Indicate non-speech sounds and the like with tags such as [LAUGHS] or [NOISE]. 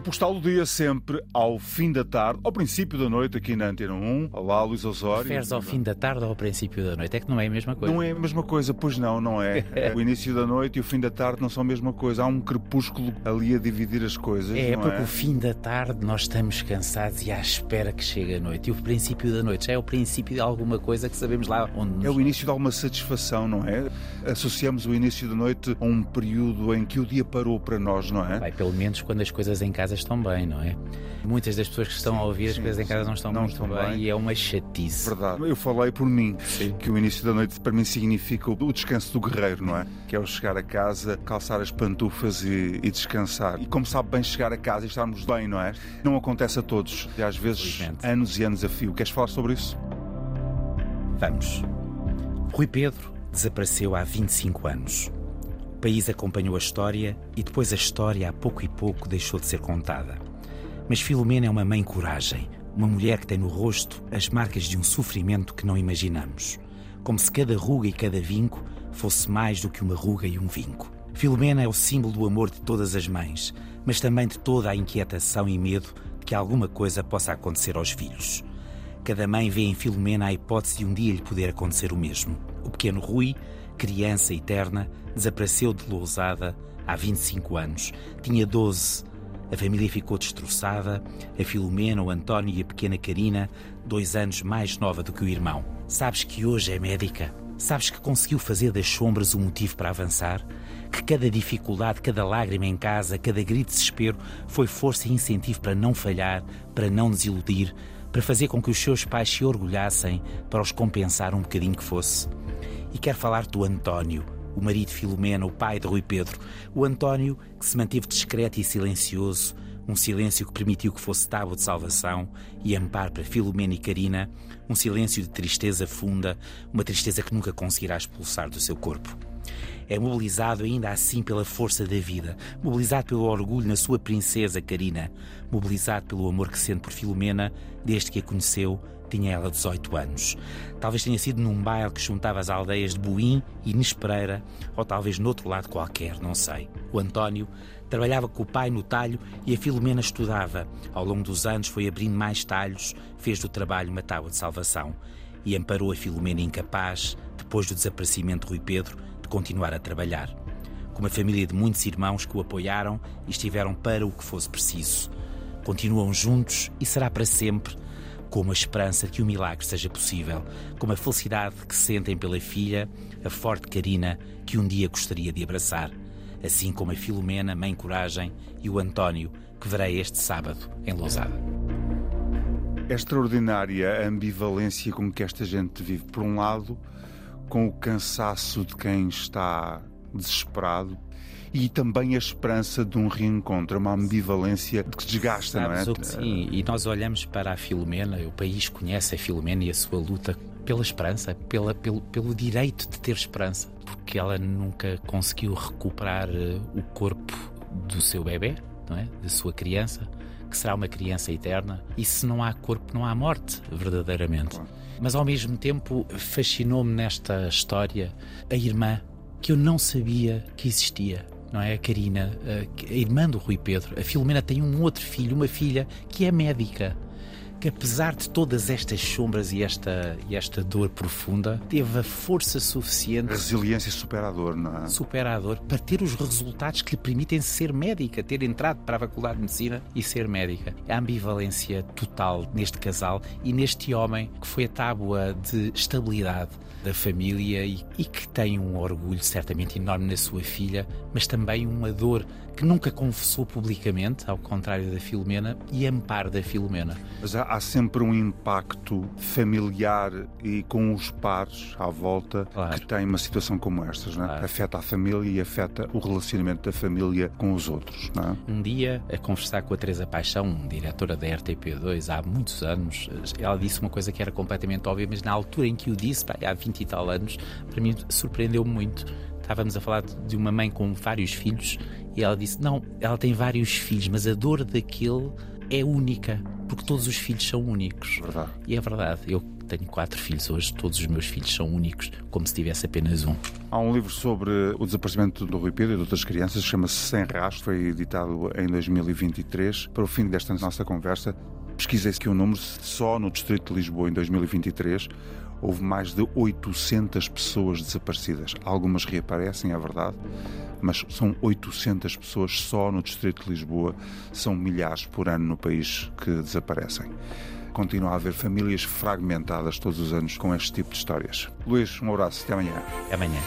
postal do dia sempre ao fim da tarde, ao princípio da noite, aqui na Antena 1. Olá, Luís Osório. Referes ao fim da tarde ou ao princípio da noite? É que não é a mesma coisa. Não é a mesma coisa, pois não, não é. [LAUGHS] o início da noite e o fim da tarde não são a mesma coisa. Há um crepúsculo ali a dividir as coisas. É, porque é? o fim da tarde nós estamos cansados e à espera que chegue a noite. E o princípio da noite já é o princípio de alguma coisa que sabemos lá onde nos... É o início de alguma satisfação, não é? Associamos o início da noite a um período em que o dia parou para nós, não é? Vai, pelo menos quando as coisas em casa estão bem, não é? Muitas das pessoas que estão Sim, a ouvir as sim, coisas em casa não estão não muito estão bem, bem. e é uma chatice. Verdade. Eu falei por mim Sim. que o início da noite para mim significa o descanso do guerreiro, não é? Que é o chegar a casa, calçar as pantufas e, e descansar. E como sabe bem chegar a casa e estarmos bem, não é? Não acontece a todos. E às vezes Felizmente. anos e anos a fio. Queres falar sobre isso? Vamos. Rui Pedro desapareceu há 25 anos. País acompanhou a história e depois a história, a pouco e pouco, deixou de ser contada. Mas Filomena é uma mãe coragem, uma mulher que tem no rosto as marcas de um sofrimento que não imaginamos. Como se cada ruga e cada vinco fosse mais do que uma ruga e um vinco. Filomena é o símbolo do amor de todas as mães, mas também de toda a inquietação e medo de que alguma coisa possa acontecer aos filhos. Cada mãe vê em Filomena a hipótese de um dia lhe poder acontecer o mesmo. O pequeno Rui, criança eterna, desapareceu de Lousada há 25 anos. Tinha 12. A família ficou destroçada. A Filomena, o António e a pequena Karina, dois anos mais nova do que o irmão. Sabes que hoje é médica? Sabes que conseguiu fazer das sombras um motivo para avançar? Que cada dificuldade, cada lágrima em casa, cada grito de desespero foi força e incentivo para não falhar, para não desiludir, para fazer com que os seus pais se orgulhassem, para os compensar um bocadinho que fosse. E quero falar do António, o marido de Filomena, o pai de Rui Pedro. O António que se manteve discreto e silencioso, um silêncio que permitiu que fosse tábua de salvação e amparo para Filomena e Karina, um silêncio de tristeza funda, uma tristeza que nunca conseguirá expulsar do seu corpo. É mobilizado ainda assim pela força da vida, mobilizado pelo orgulho na sua princesa Karina, mobilizado pelo amor que sente por Filomena desde que a conheceu, tinha ela 18 anos. Talvez tenha sido num baile que juntava as aldeias de Boim e Nespereira, ou talvez noutro lado qualquer, não sei. O António trabalhava com o pai no talho e a Filomena estudava. Ao longo dos anos foi abrindo mais talhos, fez do trabalho uma tábua de salvação e amparou a Filomena incapaz, depois do desaparecimento de Rui Pedro, de continuar a trabalhar. Com uma família de muitos irmãos que o apoiaram e estiveram para o que fosse preciso. Continuam juntos e será para sempre, com uma esperança que o milagre seja possível, com a felicidade que sentem pela filha, a forte Karina, que um dia gostaria de abraçar, assim como a Filomena, mãe coragem, e o António, que verei este sábado em Lousada. É extraordinária a ambivalência com que esta gente vive. Por um lado, com o cansaço de quem está desesperado e também a esperança de um reencontro, uma ambivalência de que desgasta, não é? Sabes o que sim, e nós olhamos para a Filomena, o país conhece a Filomena e a sua luta pela esperança, pela, pelo, pelo direito de ter esperança, porque ela nunca conseguiu recuperar eh, o corpo do seu bebê, não é? da sua criança, que será uma criança eterna, e se não há corpo, não há morte, verdadeiramente. Claro. Mas ao mesmo tempo fascinou-me nesta história a irmã que eu não sabia que existia. Não é? A Karina, a irmã do Rui Pedro. A Filomena tem um outro filho, uma filha, que é médica. Que apesar de todas estas sombras e esta, e esta dor profunda, teve a força suficiente Resiliência superador, não é? superador para ter os resultados que lhe permitem ser médica, ter entrado para a Faculdade de Medicina e ser médica. A ambivalência total neste casal e neste homem que foi a tábua de estabilidade da família e, e que tem um orgulho certamente enorme na sua filha, mas também uma dor que nunca confessou publicamente, ao contrário da Filomena, e amparo da Filomena. Mas há, há sempre um impacto familiar e com os pares à volta Claro. que tem uma situação como estas, não é? Claro. Afeta a família e afeta o relacionamento da família com os outros, é? Um dia, a conversar com a Teresa Paixão, diretora da RTP2 há muitos anos, ela disse uma coisa que era completamente óbvia, mas na altura em que o disse, pá, há 20 e tal anos, para mim surpreendeu-me muito. Estávamos a falar de uma mãe com vários filhos e ela disse: Não, ela tem vários filhos, mas a dor daquele é única. porque todos os filhos são únicos. Verdade. E é verdade. Eu tenho quatro filhos hoje, todos os meus filhos são únicos, como se tivesse apenas um. Há um livro sobre o desaparecimento do Rui Pedro e de outras crianças, chama-se Sem Rastro, foi editado em 2023. Para o fim desta nossa conversa, pesquisei-se que o número só no Distrito de Lisboa em 2023 houve mais de 800 pessoas desaparecidas. Algumas reaparecem, é verdade, mas são 800 pessoas só no Distrito de Lisboa. São milhares por ano no país que desaparecem. Continua a haver famílias fragmentadas todos os anos com este tipo de histórias. Luís, um abraço. Até amanhã. Até amanhã.